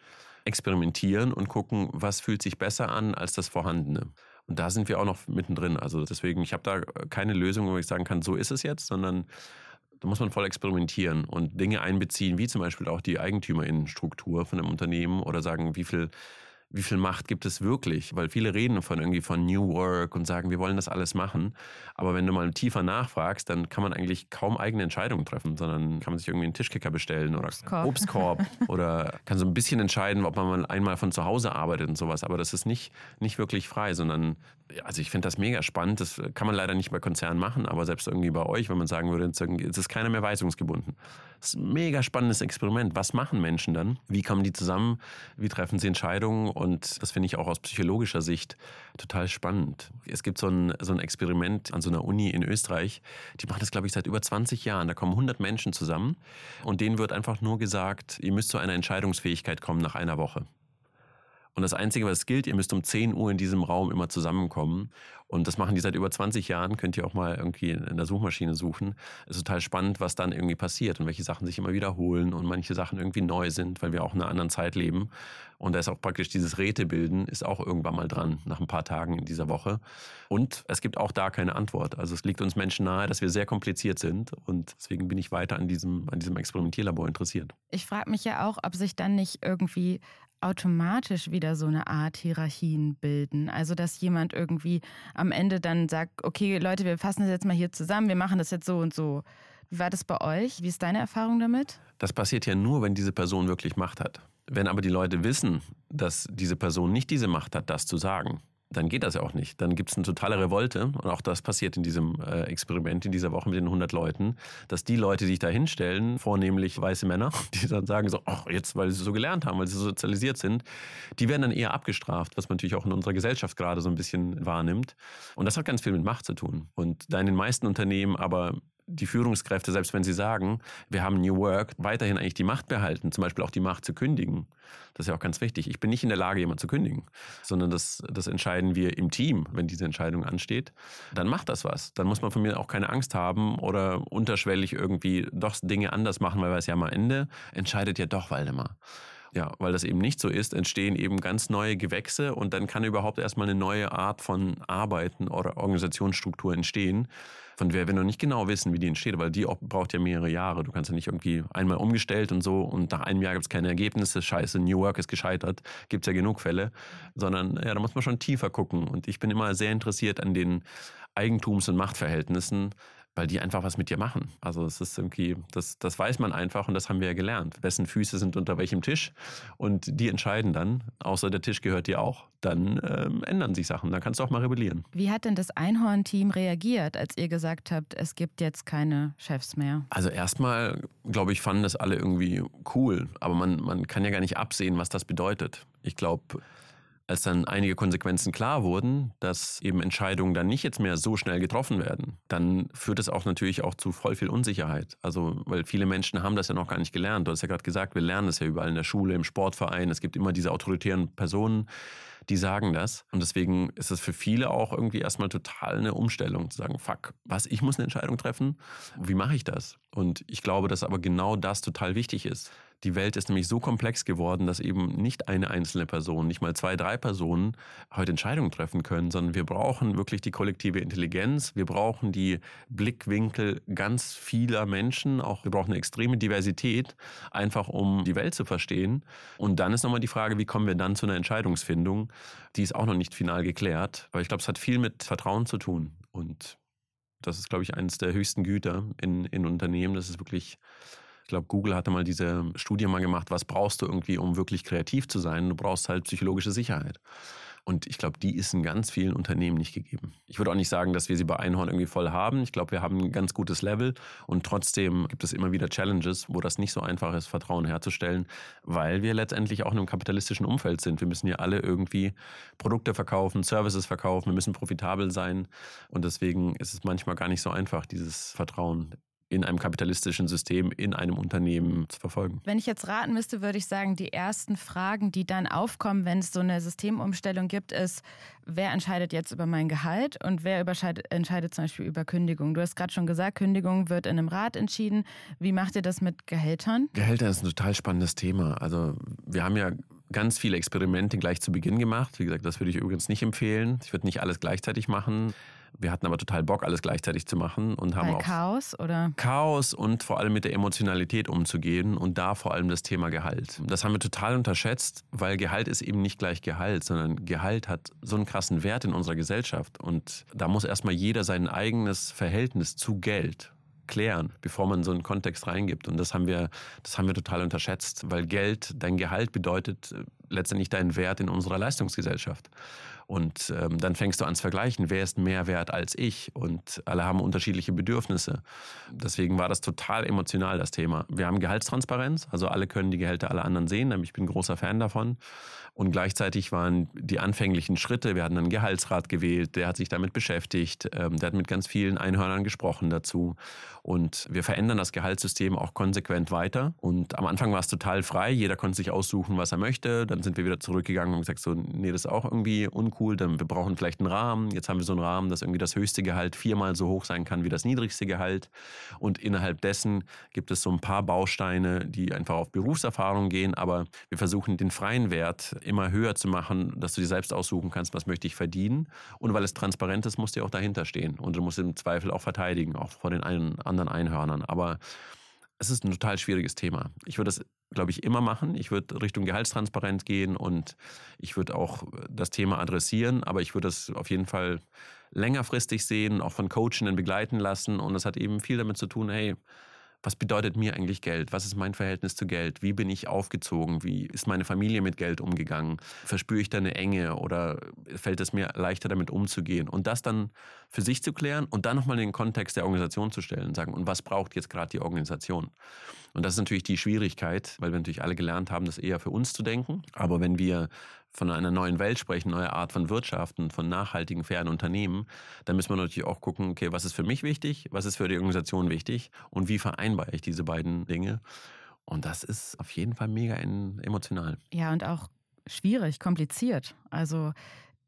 experimentieren und gucken, was fühlt sich besser an als das Vorhandene. Und da sind wir auch noch mittendrin. Also deswegen, ich habe da keine Lösung, wo ich sagen kann, so ist es jetzt, sondern da muss man voll experimentieren und Dinge einbeziehen, wie zum Beispiel auch die Eigentümerinnenstruktur von einem Unternehmen oder sagen, wie viel wie viel Macht gibt es wirklich? Weil viele reden von irgendwie von New Work und sagen, wir wollen das alles machen. Aber wenn du mal tiefer nachfragst, dann kann man eigentlich kaum eigene Entscheidungen treffen, sondern kann man sich irgendwie einen Tischkicker bestellen oder Obstkorb, Obstkorb oder kann so ein bisschen entscheiden, ob man mal einmal von zu Hause arbeitet und sowas. Aber das ist nicht, nicht wirklich frei, sondern also ich finde das mega spannend. Das kann man leider nicht bei Konzernen machen, aber selbst irgendwie bei euch, wenn man sagen würde, es ist keiner mehr weisungsgebunden. Das ist ein mega spannendes Experiment. Was machen Menschen dann? Wie kommen die zusammen? Wie treffen sie Entscheidungen? Und das finde ich auch aus psychologischer Sicht total spannend. Es gibt so ein, so ein Experiment an so einer Uni in Österreich. Die machen das, glaube ich, seit über 20 Jahren. Da kommen 100 Menschen zusammen und denen wird einfach nur gesagt, ihr müsst zu einer Entscheidungsfähigkeit kommen nach einer Woche. Und das Einzige, was gilt, ihr müsst um 10 Uhr in diesem Raum immer zusammenkommen. Und das machen die seit über 20 Jahren, könnt ihr auch mal irgendwie in der Suchmaschine suchen. Es ist total spannend, was dann irgendwie passiert und welche Sachen sich immer wiederholen und manche Sachen irgendwie neu sind, weil wir auch in einer anderen Zeit leben. Und da ist auch praktisch dieses Rätebilden, ist auch irgendwann mal dran, nach ein paar Tagen in dieser Woche. Und es gibt auch da keine Antwort. Also es liegt uns Menschen nahe, dass wir sehr kompliziert sind. Und deswegen bin ich weiter an diesem, an diesem Experimentierlabor interessiert. Ich frage mich ja auch, ob sich dann nicht irgendwie automatisch wieder so eine Art Hierarchien bilden. Also, dass jemand irgendwie am Ende dann sagt, okay, Leute, wir fassen das jetzt mal hier zusammen, wir machen das jetzt so und so. Wie war das bei euch? Wie ist deine Erfahrung damit? Das passiert ja nur, wenn diese Person wirklich Macht hat. Wenn aber die Leute wissen, dass diese Person nicht diese Macht hat, das zu sagen, dann geht das ja auch nicht. Dann gibt es eine totale Revolte und auch das passiert in diesem äh, Experiment in dieser Woche mit den 100 Leuten, dass die Leute, die sich da hinstellen, vornehmlich weiße Männer, die dann sagen so, ach jetzt, weil sie so gelernt haben, weil sie so sozialisiert sind, die werden dann eher abgestraft, was man natürlich auch in unserer Gesellschaft gerade so ein bisschen wahrnimmt. Und das hat ganz viel mit Macht zu tun. Und da in den meisten Unternehmen aber die Führungskräfte, selbst wenn sie sagen, wir haben New Work, weiterhin eigentlich die Macht behalten, zum Beispiel auch die Macht zu kündigen. Das ist ja auch ganz wichtig. Ich bin nicht in der Lage, jemand zu kündigen, sondern das, das entscheiden wir im Team, wenn diese Entscheidung ansteht. Dann macht das was. Dann muss man von mir auch keine Angst haben oder unterschwellig irgendwie doch Dinge anders machen, weil wir es ja am Ende entscheidet ja doch Waldemar. Ja, weil das eben nicht so ist, entstehen eben ganz neue Gewächse und dann kann überhaupt erstmal eine neue Art von Arbeiten oder Organisationsstruktur entstehen, von der wir noch nicht genau wissen, wie die entsteht, weil die braucht ja mehrere Jahre. Du kannst ja nicht irgendwie einmal umgestellt und so und nach einem Jahr gibt es keine Ergebnisse, scheiße, New Work ist gescheitert, gibt es ja genug Fälle, sondern ja, da muss man schon tiefer gucken. Und ich bin immer sehr interessiert an den Eigentums- und Machtverhältnissen, weil die einfach was mit dir machen. Also es ist irgendwie, das, das weiß man einfach und das haben wir ja gelernt. Wessen Füße sind unter welchem Tisch und die entscheiden dann, außer der Tisch gehört dir auch, dann ähm, ändern sich Sachen. Dann kannst du auch mal rebellieren. Wie hat denn das Einhorn-Team reagiert, als ihr gesagt habt, es gibt jetzt keine Chefs mehr? Also erstmal, glaube ich, fanden das alle irgendwie cool, aber man, man kann ja gar nicht absehen, was das bedeutet. Ich glaube, als dann einige Konsequenzen klar wurden, dass eben Entscheidungen dann nicht jetzt mehr so schnell getroffen werden, dann führt es auch natürlich auch zu voll viel Unsicherheit. Also, weil viele Menschen haben das ja noch gar nicht gelernt. Du hast ja gerade gesagt, wir lernen das ja überall in der Schule, im Sportverein. Es gibt immer diese autoritären Personen, die sagen das. Und deswegen ist es für viele auch irgendwie erstmal total eine Umstellung zu sagen, fuck, was, ich muss eine Entscheidung treffen? Wie mache ich das? Und ich glaube, dass aber genau das total wichtig ist. Die Welt ist nämlich so komplex geworden, dass eben nicht eine einzelne Person, nicht mal zwei, drei Personen heute Entscheidungen treffen können, sondern wir brauchen wirklich die kollektive Intelligenz. Wir brauchen die Blickwinkel ganz vieler Menschen. Auch wir brauchen eine extreme Diversität, einfach um die Welt zu verstehen. Und dann ist nochmal die Frage, wie kommen wir dann zu einer Entscheidungsfindung? Die ist auch noch nicht final geklärt. Aber ich glaube, es hat viel mit Vertrauen zu tun. Und das ist, glaube ich, eines der höchsten Güter in, in Unternehmen. Das ist wirklich ich glaube, Google hatte mal diese Studie mal gemacht, was brauchst du irgendwie, um wirklich kreativ zu sein? Du brauchst halt psychologische Sicherheit. Und ich glaube, die ist in ganz vielen Unternehmen nicht gegeben. Ich würde auch nicht sagen, dass wir sie bei Einhorn irgendwie voll haben. Ich glaube, wir haben ein ganz gutes Level und trotzdem gibt es immer wieder Challenges, wo das nicht so einfach ist, Vertrauen herzustellen, weil wir letztendlich auch in einem kapitalistischen Umfeld sind. Wir müssen ja alle irgendwie Produkte verkaufen, Services verkaufen, wir müssen profitabel sein und deswegen ist es manchmal gar nicht so einfach, dieses Vertrauen in einem kapitalistischen System, in einem Unternehmen zu verfolgen. Wenn ich jetzt raten müsste, würde ich sagen, die ersten Fragen, die dann aufkommen, wenn es so eine Systemumstellung gibt, ist, wer entscheidet jetzt über mein Gehalt und wer entscheidet zum Beispiel über Kündigung? Du hast gerade schon gesagt, Kündigung wird in einem Rat entschieden. Wie macht ihr das mit Gehältern? Gehälter ist ein total spannendes Thema. Also wir haben ja ganz viele Experimente gleich zu Beginn gemacht. Wie gesagt, das würde ich übrigens nicht empfehlen. Ich würde nicht alles gleichzeitig machen. Wir hatten aber total Bock, alles gleichzeitig zu machen und haben Weil auch Chaos oder Chaos und vor allem mit der Emotionalität umzugehen und da vor allem das Thema Gehalt. Das haben wir total unterschätzt, weil Gehalt ist eben nicht gleich Gehalt, sondern Gehalt hat so einen krassen Wert in unserer Gesellschaft und da muss erstmal jeder sein eigenes Verhältnis zu Geld klären, bevor man so einen Kontext reingibt. Und das haben wir, das haben wir total unterschätzt, weil Geld, dein Gehalt bedeutet äh, letztendlich deinen Wert in unserer Leistungsgesellschaft. Und ähm, dann fängst du an zu vergleichen, wer ist mehr wert als ich? Und alle haben unterschiedliche Bedürfnisse. Deswegen war das total emotional, das Thema. Wir haben Gehaltstransparenz, also alle können die Gehälter aller anderen sehen. Ich bin großer Fan davon. Und gleichzeitig waren die anfänglichen Schritte, wir hatten einen Gehaltsrat gewählt, der hat sich damit beschäftigt, ähm, der hat mit ganz vielen Einhörnern gesprochen dazu. Und wir verändern das Gehaltssystem auch konsequent weiter. Und am Anfang war es total frei, jeder konnte sich aussuchen, was er möchte. Dann sind wir wieder zurückgegangen und gesagt, so, nee, das ist auch irgendwie uncool, dann wir brauchen vielleicht einen Rahmen. Jetzt haben wir so einen Rahmen, dass irgendwie das höchste Gehalt viermal so hoch sein kann wie das niedrigste Gehalt. Und innerhalb dessen gibt es so ein paar Bausteine, die einfach auf Berufserfahrung gehen, aber wir versuchen den freien Wert immer höher zu machen, dass du dir selbst aussuchen kannst, was möchte ich verdienen. Und weil es transparent ist, musst du auch dahinter stehen. Und du musst im Zweifel auch verteidigen, auch vor den anderen Einhörnern. Aber es ist ein total schwieriges Thema. Ich würde das, glaube ich, immer machen. Ich würde Richtung Gehaltstransparenz gehen und ich würde auch das Thema adressieren, aber ich würde es auf jeden Fall längerfristig sehen, auch von Coachenden begleiten lassen. Und das hat eben viel damit zu tun, hey, was bedeutet mir eigentlich Geld? Was ist mein Verhältnis zu Geld? Wie bin ich aufgezogen? Wie ist meine Familie mit Geld umgegangen? Verspüre ich da eine Enge oder fällt es mir leichter damit umzugehen? Und das dann für sich zu klären und dann nochmal in den Kontext der Organisation zu stellen und sagen, und was braucht jetzt gerade die Organisation? Und das ist natürlich die Schwierigkeit, weil wir natürlich alle gelernt haben, das eher für uns zu denken. Aber wenn wir von einer neuen Welt sprechen, neue Art von Wirtschaften, von nachhaltigen, fairen Unternehmen, dann müssen wir natürlich auch gucken, okay, was ist für mich wichtig, was ist für die Organisation wichtig und wie vereinbare ich diese beiden Dinge. Und das ist auf jeden Fall mega emotional. Ja, und auch schwierig, kompliziert. Also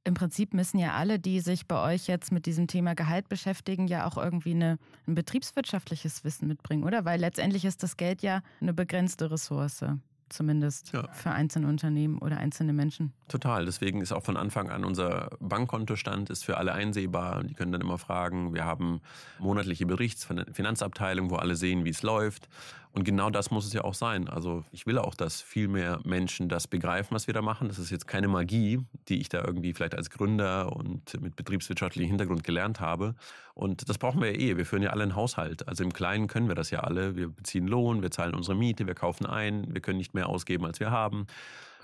im Prinzip müssen ja alle, die sich bei euch jetzt mit diesem Thema Gehalt beschäftigen, ja auch irgendwie eine, ein betriebswirtschaftliches Wissen mitbringen, oder? Weil letztendlich ist das Geld ja eine begrenzte Ressource zumindest ja. für einzelne Unternehmen oder einzelne Menschen. Total. Deswegen ist auch von Anfang an unser Bankkontostand ist für alle einsehbar. Die können dann immer fragen. Wir haben monatliche Berichts von der Finanzabteilung, wo alle sehen, wie es läuft. Und genau das muss es ja auch sein. Also ich will auch, dass viel mehr Menschen das begreifen, was wir da machen. Das ist jetzt keine Magie, die ich da irgendwie vielleicht als Gründer und mit betriebswirtschaftlichem Hintergrund gelernt habe. Und das brauchen wir ja eh. Wir führen ja alle einen Haushalt. Also im Kleinen können wir das ja alle. Wir beziehen Lohn, wir zahlen unsere Miete, wir kaufen ein, wir können nicht mehr ausgeben, als wir haben.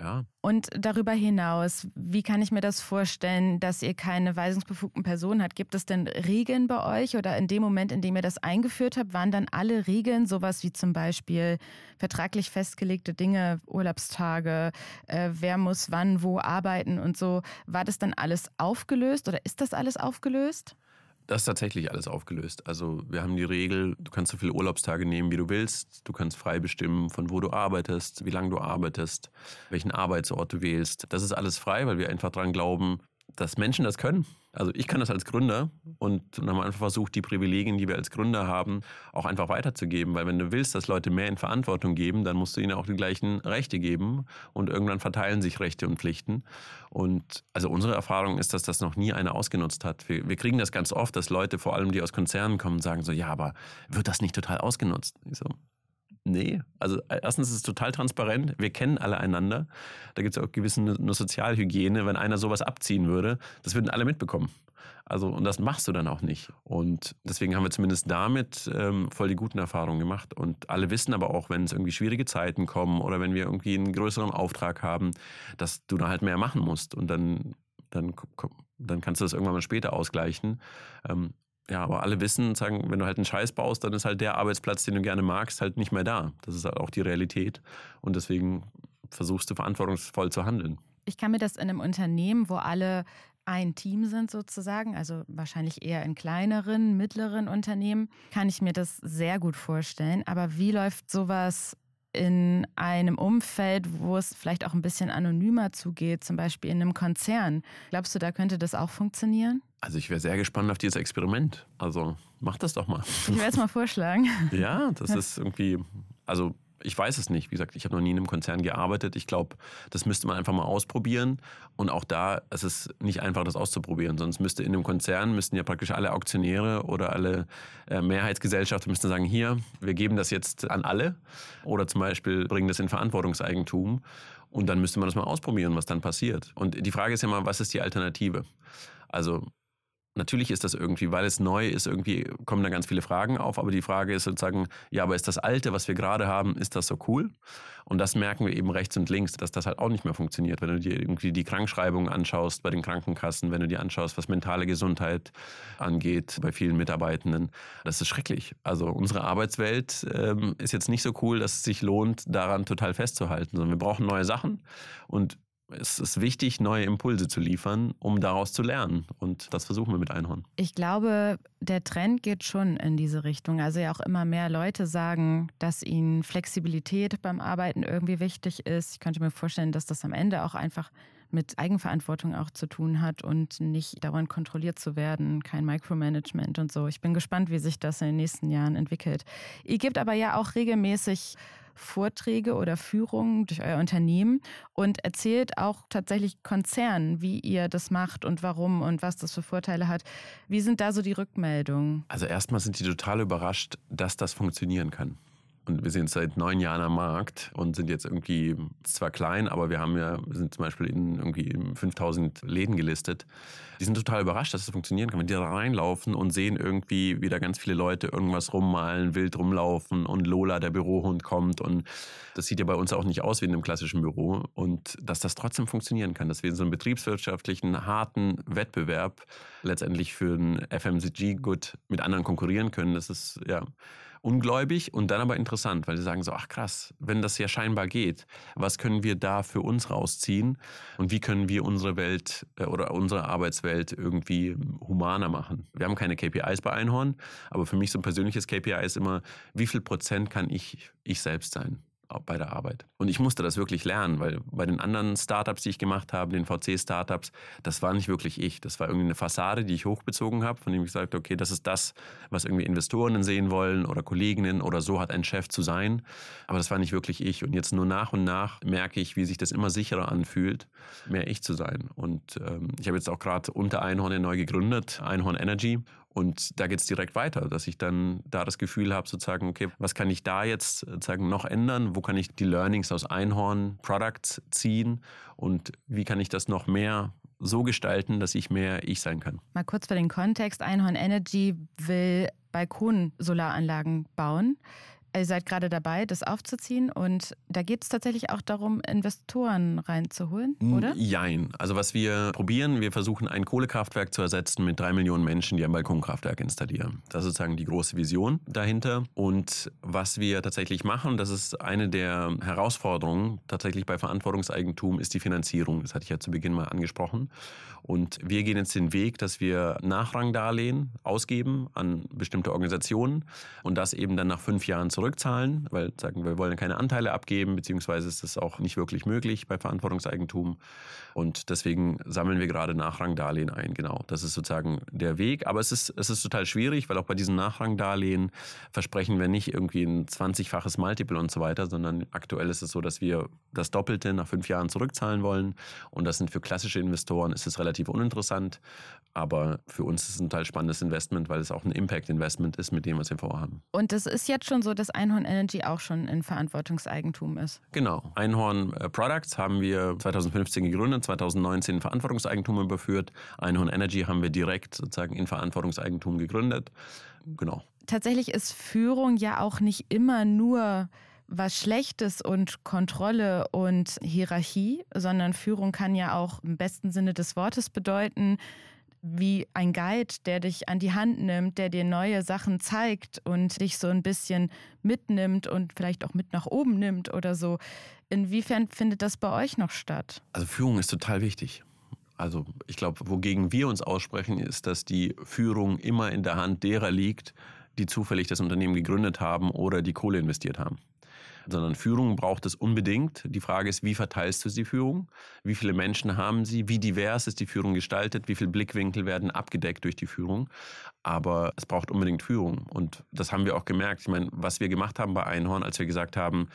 Ja. Und darüber hinaus, wie kann ich mir das vorstellen, dass ihr keine weisungsbefugten Personen habt? Gibt es denn Regeln bei euch oder in dem Moment, in dem ihr das eingeführt habt, waren dann alle Regeln, sowas wie zum Beispiel vertraglich festgelegte Dinge, Urlaubstage, äh, wer muss wann wo arbeiten und so, war das dann alles aufgelöst oder ist das alles aufgelöst? Das ist tatsächlich alles aufgelöst. Also wir haben die Regel, du kannst so viele Urlaubstage nehmen, wie du willst. Du kannst frei bestimmen, von wo du arbeitest, wie lange du arbeitest, welchen Arbeitsort du wählst. Das ist alles frei, weil wir einfach daran glauben, dass Menschen das können. Also ich kann das als Gründer und dann haben wir einfach versucht, die Privilegien, die wir als Gründer haben, auch einfach weiterzugeben. Weil wenn du willst, dass Leute mehr in Verantwortung geben, dann musst du ihnen auch die gleichen Rechte geben und irgendwann verteilen sich Rechte und Pflichten. Und also unsere Erfahrung ist, dass das noch nie einer ausgenutzt hat. Wir, wir kriegen das ganz oft, dass Leute, vor allem die aus Konzernen kommen, sagen so, ja, aber wird das nicht total ausgenutzt? Ich so, Nee, also äh, erstens ist es total transparent. Wir kennen alle einander. Da gibt es auch gewisse eine Sozialhygiene. Wenn einer sowas abziehen würde, das würden alle mitbekommen. Also, und das machst du dann auch nicht. Und deswegen haben wir zumindest damit ähm, voll die guten Erfahrungen gemacht. Und alle wissen aber auch, wenn es irgendwie schwierige Zeiten kommen oder wenn wir irgendwie einen größeren Auftrag haben, dass du da halt mehr machen musst. Und dann, dann, dann kannst du das irgendwann mal später ausgleichen. Ähm, ja, aber alle wissen, sagen, wenn du halt einen Scheiß baust, dann ist halt der Arbeitsplatz, den du gerne magst, halt nicht mehr da. Das ist halt auch die Realität. Und deswegen versuchst du verantwortungsvoll zu handeln. Ich kann mir das in einem Unternehmen, wo alle ein Team sind sozusagen, also wahrscheinlich eher in kleineren, mittleren Unternehmen, kann ich mir das sehr gut vorstellen. Aber wie läuft sowas in einem Umfeld, wo es vielleicht auch ein bisschen anonymer zugeht, zum Beispiel in einem Konzern? Glaubst du, da könnte das auch funktionieren? Also ich wäre sehr gespannt auf dieses Experiment. Also mach das doch mal. Ich werde es mal vorschlagen. ja, das ist irgendwie, also ich weiß es nicht. Wie gesagt, ich habe noch nie in einem Konzern gearbeitet. Ich glaube, das müsste man einfach mal ausprobieren. Und auch da es ist es nicht einfach, das auszuprobieren. Sonst müsste in einem Konzern, müssten ja praktisch alle Auktionäre oder alle äh, Mehrheitsgesellschaften müssten sagen, hier, wir geben das jetzt an alle. Oder zum Beispiel bringen das in Verantwortungseigentum. Und dann müsste man das mal ausprobieren, was dann passiert. Und die Frage ist ja mal, was ist die Alternative? Also Natürlich ist das irgendwie, weil es neu ist, irgendwie kommen da ganz viele Fragen auf. Aber die Frage ist sozusagen, ja, aber ist das Alte, was wir gerade haben, ist das so cool? Und das merken wir eben rechts und links, dass das halt auch nicht mehr funktioniert. Wenn du dir irgendwie die Krankschreibung anschaust bei den Krankenkassen, wenn du dir anschaust, was mentale Gesundheit angeht bei vielen Mitarbeitenden, das ist schrecklich. Also unsere Arbeitswelt ähm, ist jetzt nicht so cool, dass es sich lohnt, daran total festzuhalten, sondern wir brauchen neue Sachen. Und es ist wichtig, neue Impulse zu liefern, um daraus zu lernen. Und das versuchen wir mit Einhorn. Ich glaube, der Trend geht schon in diese Richtung. Also ja auch immer mehr Leute sagen, dass ihnen Flexibilität beim Arbeiten irgendwie wichtig ist. Ich könnte mir vorstellen, dass das am Ende auch einfach mit Eigenverantwortung auch zu tun hat und nicht dauernd kontrolliert zu werden, kein Micromanagement und so. Ich bin gespannt, wie sich das in den nächsten Jahren entwickelt. Ihr gebt aber ja auch regelmäßig Vorträge oder Führungen durch euer Unternehmen und erzählt auch tatsächlich Konzernen, wie ihr das macht und warum und was das für Vorteile hat. Wie sind da so die Rückmeldungen? Also erstmal sind die total überrascht, dass das funktionieren kann. Und wir sind seit neun Jahren am Markt und sind jetzt irgendwie zwar klein, aber wir haben ja, sind zum Beispiel in irgendwie 5000 Läden gelistet. Die sind total überrascht, dass es das funktionieren kann. Wenn die da reinlaufen und sehen irgendwie, wie da ganz viele Leute irgendwas rummalen, wild rumlaufen und Lola, der Bürohund, kommt und das sieht ja bei uns auch nicht aus wie in einem klassischen Büro und dass das trotzdem funktionieren kann, dass wir in so einem betriebswirtschaftlichen, harten Wettbewerb letztendlich für ein FMCG-Good mit anderen konkurrieren können, das ist ja ungläubig und dann aber interessant, weil sie sagen so, ach krass, wenn das ja scheinbar geht, was können wir da für uns rausziehen und wie können wir unsere Welt äh, oder unsere Arbeitswelt irgendwie humaner machen? Wir haben keine KPIs bei Einhorn, aber für mich so ein persönliches KPI ist immer, wie viel Prozent kann ich ich selbst sein? Bei der Arbeit. Und ich musste das wirklich lernen, weil bei den anderen Startups, die ich gemacht habe, den VC-Startups, das war nicht wirklich ich. Das war irgendwie eine Fassade, die ich hochbezogen habe, von dem ich sagte, okay, das ist das, was irgendwie Investoren sehen wollen oder Kolleginnen oder so hat ein Chef zu sein. Aber das war nicht wirklich ich. Und jetzt nur nach und nach merke ich, wie sich das immer sicherer anfühlt, mehr ich zu sein. Und ähm, ich habe jetzt auch gerade unter Einhorn neu gegründet, Einhorn Energy. Und da geht es direkt weiter, dass ich dann da das Gefühl habe, sozusagen, okay, was kann ich da jetzt sozusagen noch ändern? Wo kann ich die Learnings aus Einhorn Products ziehen? Und wie kann ich das noch mehr so gestalten, dass ich mehr ich sein kann? Mal kurz für den Kontext. Einhorn Energy will Balkon-Solaranlagen bauen. Ihr seid gerade dabei, das aufzuziehen und da geht es tatsächlich auch darum, Investoren reinzuholen, oder? Jein. Also was wir probieren, wir versuchen ein Kohlekraftwerk zu ersetzen mit drei Millionen Menschen, die ein Balkonkraftwerk installieren. Das ist sozusagen die große Vision dahinter. Und was wir tatsächlich machen, das ist eine der Herausforderungen tatsächlich bei Verantwortungseigentum, ist die Finanzierung. Das hatte ich ja zu Beginn mal angesprochen. Und wir gehen jetzt den Weg, dass wir Nachrangdarlehen ausgeben an bestimmte Organisationen und das eben dann nach fünf Jahren zurückzahlen, weil sagen wir wollen keine Anteile abgeben, beziehungsweise ist das auch nicht wirklich möglich bei Verantwortungseigentum. Und deswegen sammeln wir gerade Nachrangdarlehen ein. Genau, das ist sozusagen der Weg. Aber es ist, es ist total schwierig, weil auch bei diesen Nachrangdarlehen versprechen wir nicht irgendwie ein 20-faches Multiple und so weiter, sondern aktuell ist es so, dass wir das Doppelte nach fünf Jahren zurückzahlen wollen. Und das sind für klassische Investoren ist es relativ uninteressant. Aber für uns ist es ein total spannendes Investment, weil es auch ein Impact-Investment ist mit dem, was wir vorhaben. Und es ist jetzt schon so, dass Einhorn Energy auch schon in Verantwortungseigentum ist. Genau. Einhorn äh, Products haben wir 2015 gegründet, 2019 in Verantwortungseigentum überführt. Einhorn Energy haben wir direkt sozusagen in Verantwortungseigentum gegründet. Genau. Tatsächlich ist Führung ja auch nicht immer nur was Schlechtes und Kontrolle und Hierarchie, sondern Führung kann ja auch im besten Sinne des Wortes bedeuten, wie ein Guide, der dich an die Hand nimmt, der dir neue Sachen zeigt und dich so ein bisschen mitnimmt und vielleicht auch mit nach oben nimmt oder so. Inwiefern findet das bei euch noch statt? Also Führung ist total wichtig. Also ich glaube, wogegen wir uns aussprechen, ist, dass die Führung immer in der Hand derer liegt, die zufällig das Unternehmen gegründet haben oder die Kohle investiert haben sondern Führung braucht es unbedingt. Die Frage ist, wie verteilst du die Führung? Wie viele Menschen haben sie? Wie divers ist die Führung gestaltet? Wie viele Blickwinkel werden abgedeckt durch die Führung? Aber es braucht unbedingt Führung. Und das haben wir auch gemerkt. Ich meine, was wir gemacht haben bei Einhorn, als wir gesagt haben,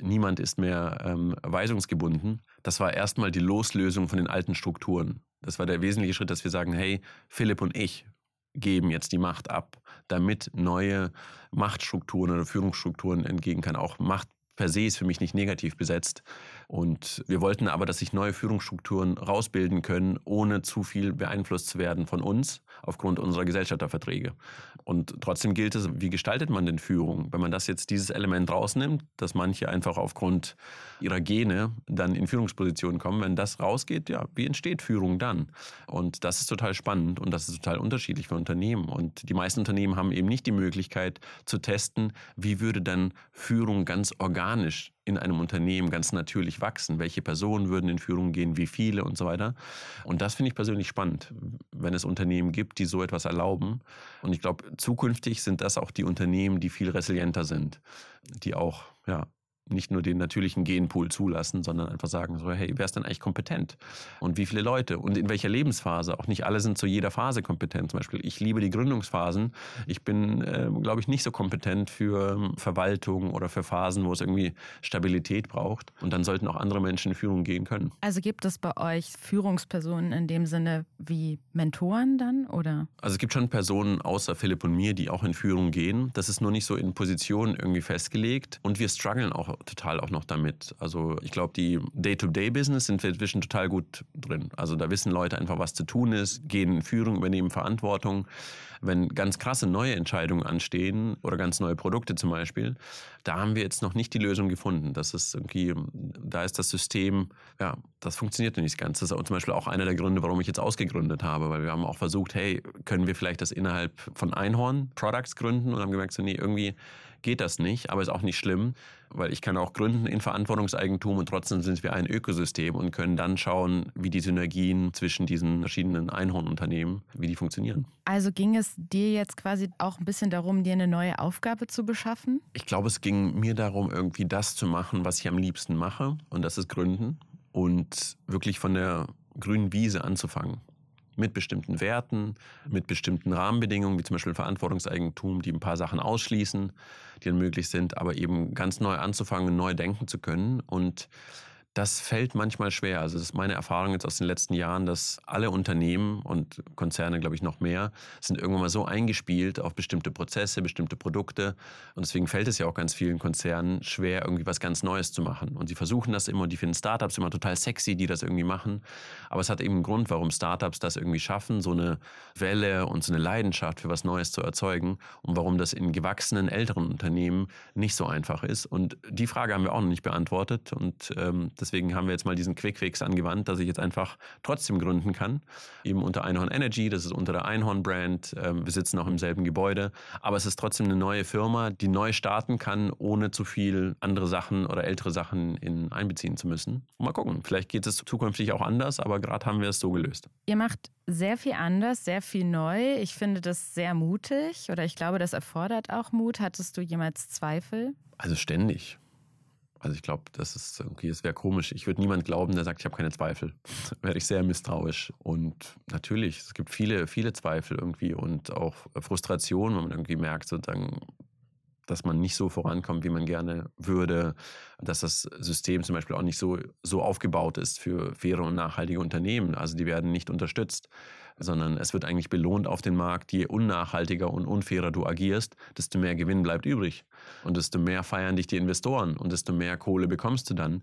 niemand ist mehr ähm, weisungsgebunden, das war erstmal die Loslösung von den alten Strukturen. Das war der wesentliche Schritt, dass wir sagen, hey, Philipp und ich, geben jetzt die Macht ab, damit neue Machtstrukturen oder Führungsstrukturen entgegen kann. Auch Macht per se ist für mich nicht negativ besetzt. Und wir wollten aber, dass sich neue Führungsstrukturen rausbilden können, ohne zu viel beeinflusst zu werden von uns aufgrund unserer Gesellschafterverträge. Und trotzdem gilt es, wie gestaltet man denn Führung? Wenn man das jetzt dieses Element rausnimmt, dass manche einfach aufgrund ihrer Gene dann in Führungspositionen kommen, wenn das rausgeht, ja, wie entsteht Führung dann? Und das ist total spannend und das ist total unterschiedlich für Unternehmen. Und die meisten Unternehmen haben eben nicht die Möglichkeit zu testen, wie würde dann Führung ganz organisch in einem Unternehmen ganz natürlich wachsen. Welche Personen würden in Führung gehen, wie viele und so weiter. Und das finde ich persönlich spannend, wenn es Unternehmen gibt, die so etwas erlauben. Und ich glaube, zukünftig sind das auch die Unternehmen, die viel resilienter sind, die auch ja, nicht nur den natürlichen Genpool zulassen, sondern einfach sagen so, hey, wer ist denn eigentlich kompetent? Und wie viele Leute? Und in welcher Lebensphase? Auch nicht alle sind zu jeder Phase kompetent. Zum Beispiel, ich liebe die Gründungsphasen. Ich bin, äh, glaube ich, nicht so kompetent für ähm, Verwaltung oder für Phasen, wo es irgendwie Stabilität braucht. Und dann sollten auch andere Menschen in Führung gehen können. Also gibt es bei euch Führungspersonen in dem Sinne wie Mentoren dann, oder? Also es gibt schon Personen außer Philipp und mir, die auch in Führung gehen. Das ist nur nicht so in Positionen irgendwie festgelegt. Und wir strugglen auch total auch noch damit. Also ich glaube, die Day-to-Day-Business sind wir inzwischen total gut drin. Also da wissen Leute einfach, was zu tun ist, gehen in Führung, übernehmen Verantwortung. Wenn ganz krasse neue Entscheidungen anstehen oder ganz neue Produkte zum Beispiel, da haben wir jetzt noch nicht die Lösung gefunden. Das ist irgendwie, da ist das System, ja, das funktioniert nicht ganz. Das ist zum Beispiel auch einer der Gründe, warum ich jetzt ausgegründet habe, weil wir haben auch versucht, hey, können wir vielleicht das innerhalb von Einhorn Products gründen und haben gemerkt, so, nee, irgendwie geht das nicht, aber ist auch nicht schlimm, weil ich kann auch gründen in Verantwortungseigentum und trotzdem sind wir ein Ökosystem und können dann schauen, wie die Synergien zwischen diesen verschiedenen Einhornunternehmen, wie die funktionieren. Also ging es dir jetzt quasi auch ein bisschen darum, dir eine neue Aufgabe zu beschaffen? Ich glaube, es ging mir darum, irgendwie das zu machen, was ich am liebsten mache und das ist Gründen und wirklich von der grünen Wiese anzufangen mit bestimmten Werten, mit bestimmten Rahmenbedingungen, wie zum Beispiel Verantwortungseigentum, die ein paar Sachen ausschließen, die dann möglich sind, aber eben ganz neu anzufangen, neu denken zu können. Und das fällt manchmal schwer. Also das ist meine Erfahrung jetzt aus den letzten Jahren, dass alle Unternehmen und Konzerne, glaube ich, noch mehr, sind irgendwann mal so eingespielt auf bestimmte Prozesse, bestimmte Produkte. Und deswegen fällt es ja auch ganz vielen Konzernen schwer, irgendwie was ganz Neues zu machen. Und sie versuchen das immer, die finden Startups immer total sexy, die das irgendwie machen. Aber es hat eben einen Grund, warum Startups das irgendwie schaffen, so eine Welle und so eine Leidenschaft für was Neues zu erzeugen und warum das in gewachsenen älteren Unternehmen nicht so einfach ist. Und die Frage haben wir auch noch nicht beantwortet. Und ähm, Deswegen haben wir jetzt mal diesen Quick-Fix angewandt, dass ich jetzt einfach trotzdem gründen kann. Eben unter Einhorn Energy, das ist unter der Einhorn-Brand. Ähm, wir sitzen auch im selben Gebäude. Aber es ist trotzdem eine neue Firma, die neu starten kann, ohne zu viel andere Sachen oder ältere Sachen in einbeziehen zu müssen. Mal gucken, vielleicht geht es zukünftig auch anders, aber gerade haben wir es so gelöst. Ihr macht sehr viel anders, sehr viel neu. Ich finde das sehr mutig oder ich glaube, das erfordert auch Mut. Hattest du jemals Zweifel? Also ständig. Also ich glaube, das ist okay, es wäre komisch. Ich würde niemand glauben, der sagt, ich habe keine Zweifel. wäre ich sehr misstrauisch. Und natürlich, es gibt viele, viele Zweifel irgendwie und auch Frustration, wenn man irgendwie merkt, sozusagen, dass man nicht so vorankommt, wie man gerne würde, dass das System zum Beispiel auch nicht so, so aufgebaut ist für faire und nachhaltige Unternehmen. Also die werden nicht unterstützt sondern es wird eigentlich belohnt auf den Markt. Je unnachhaltiger und unfairer du agierst, desto mehr Gewinn bleibt übrig. Und desto mehr feiern dich die Investoren und desto mehr Kohle bekommst du dann.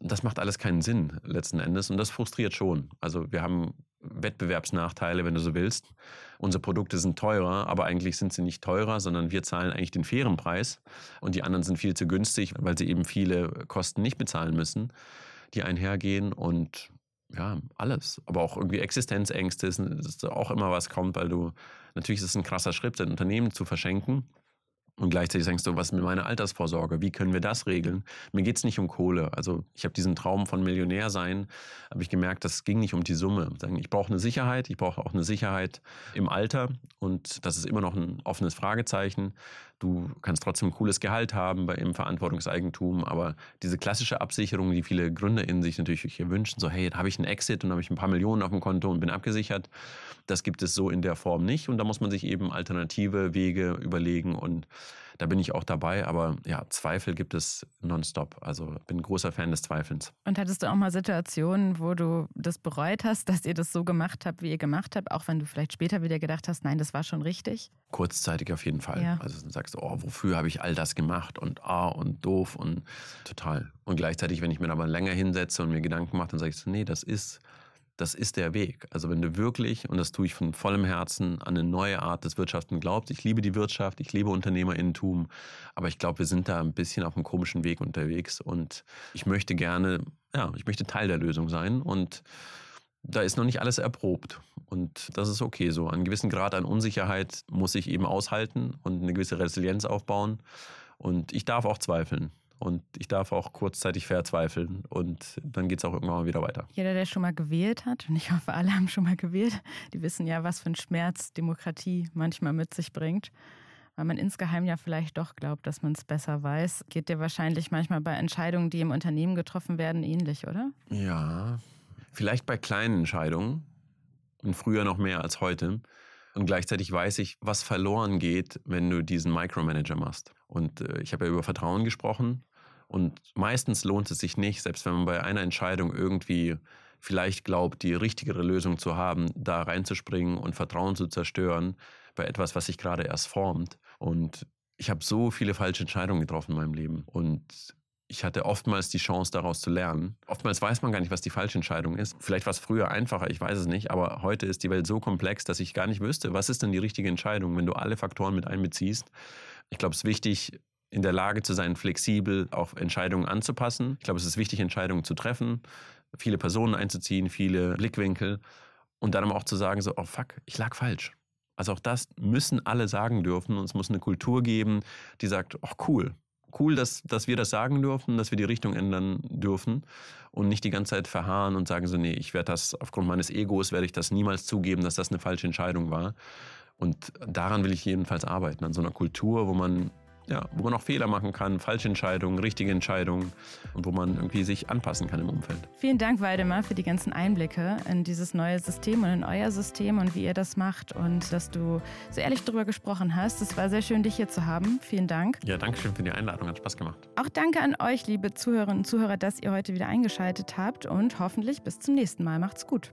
Das macht alles keinen Sinn letzten Endes und das frustriert schon. Also wir haben Wettbewerbsnachteile, wenn du so willst. Unsere Produkte sind teurer, aber eigentlich sind sie nicht teurer, sondern wir zahlen eigentlich den fairen Preis und die anderen sind viel zu günstig, weil sie eben viele Kosten nicht bezahlen müssen, die einhergehen und ja, alles. Aber auch irgendwie Existenzängste, dass auch immer was kommt, weil du, natürlich ist es ein krasser Schritt, dein Unternehmen zu verschenken. Und gleichzeitig denkst du, was ist mit meiner Altersvorsorge? Wie können wir das regeln? Mir geht es nicht um Kohle. Also ich habe diesen Traum von Millionär sein, habe ich gemerkt, das ging nicht um die Summe. Ich brauche eine Sicherheit, ich brauche auch eine Sicherheit im Alter und das ist immer noch ein offenes Fragezeichen. Du kannst trotzdem ein cooles Gehalt haben bei im Verantwortungseigentum, aber diese klassische Absicherung, die viele GründerInnen sich natürlich hier wünschen, so hey, da habe ich einen Exit und habe ich ein paar Millionen auf dem Konto und bin abgesichert, das gibt es so in der Form nicht und da muss man sich eben alternative Wege überlegen und da bin ich auch dabei. Aber ja, Zweifel gibt es nonstop. Also bin ein großer Fan des Zweifelns. Und hattest du auch mal Situationen, wo du das bereut hast, dass ihr das so gemacht habt, wie ihr gemacht habt, auch wenn du vielleicht später wieder gedacht hast, nein, das war schon richtig? Kurzzeitig auf jeden Fall. Ja. Also dann sagst du, oh, wofür habe ich all das gemacht und ah und doof und total. Und gleichzeitig, wenn ich mir aber länger hinsetze und mir Gedanken mache, dann sage ich so, nee, das ist das ist der Weg. Also wenn du wirklich, und das tue ich von vollem Herzen, an eine neue Art des Wirtschaften glaubst, ich liebe die Wirtschaft, ich liebe Unternehmerinnentum, aber ich glaube, wir sind da ein bisschen auf einem komischen Weg unterwegs und ich möchte gerne, ja, ich möchte Teil der Lösung sein und da ist noch nicht alles erprobt. Und das ist okay so. Einen gewissen Grad an Unsicherheit muss ich eben aushalten und eine gewisse Resilienz aufbauen. Und ich darf auch zweifeln. Und ich darf auch kurzzeitig verzweifeln und dann geht es auch irgendwann mal wieder weiter. Jeder, der schon mal gewählt hat, und ich hoffe, alle haben schon mal gewählt, die wissen ja, was für ein Schmerz Demokratie manchmal mit sich bringt. Weil man insgeheim ja vielleicht doch glaubt, dass man es besser weiß. Geht dir wahrscheinlich manchmal bei Entscheidungen, die im Unternehmen getroffen werden, ähnlich, oder? Ja, vielleicht bei kleinen Entscheidungen und früher noch mehr als heute. Und gleichzeitig weiß ich, was verloren geht, wenn du diesen Micromanager machst. Und äh, ich habe ja über Vertrauen gesprochen. Und meistens lohnt es sich nicht, selbst wenn man bei einer Entscheidung irgendwie vielleicht glaubt, die richtigere Lösung zu haben, da reinzuspringen und Vertrauen zu zerstören bei etwas, was sich gerade erst formt. Und ich habe so viele falsche Entscheidungen getroffen in meinem Leben. Und ich hatte oftmals die Chance, daraus zu lernen. Oftmals weiß man gar nicht, was die falsche Entscheidung ist. Vielleicht war es früher einfacher, ich weiß es nicht, aber heute ist die Welt so komplex, dass ich gar nicht wüsste, was ist denn die richtige Entscheidung, wenn du alle Faktoren mit einbeziehst. Ich glaube, es ist wichtig, in der Lage zu sein, flexibel auf Entscheidungen anzupassen. Ich glaube, es ist wichtig, Entscheidungen zu treffen, viele Personen einzuziehen, viele Blickwinkel und dann aber auch zu sagen, so, oh fuck, ich lag falsch. Also auch das müssen alle sagen dürfen und es muss eine Kultur geben, die sagt, oh cool, cool, dass, dass wir das sagen dürfen, dass wir die Richtung ändern dürfen und nicht die ganze Zeit verharren und sagen so, nee, ich werde das aufgrund meines Egos, werde ich das niemals zugeben, dass das eine falsche Entscheidung war. Und daran will ich jedenfalls arbeiten, an so einer Kultur, wo man ja, wo man auch Fehler machen kann, falsche Entscheidungen, richtige Entscheidungen und wo man irgendwie sich anpassen kann im Umfeld. Vielen Dank, Waldemar, für die ganzen Einblicke in dieses neue System und in euer System und wie ihr das macht und dass du so ehrlich darüber gesprochen hast. Es war sehr schön, dich hier zu haben. Vielen Dank. Ja, danke schön für die Einladung. Hat Spaß gemacht. Auch danke an euch, liebe Zuhörerinnen und Zuhörer, dass ihr heute wieder eingeschaltet habt und hoffentlich bis zum nächsten Mal. Macht's gut.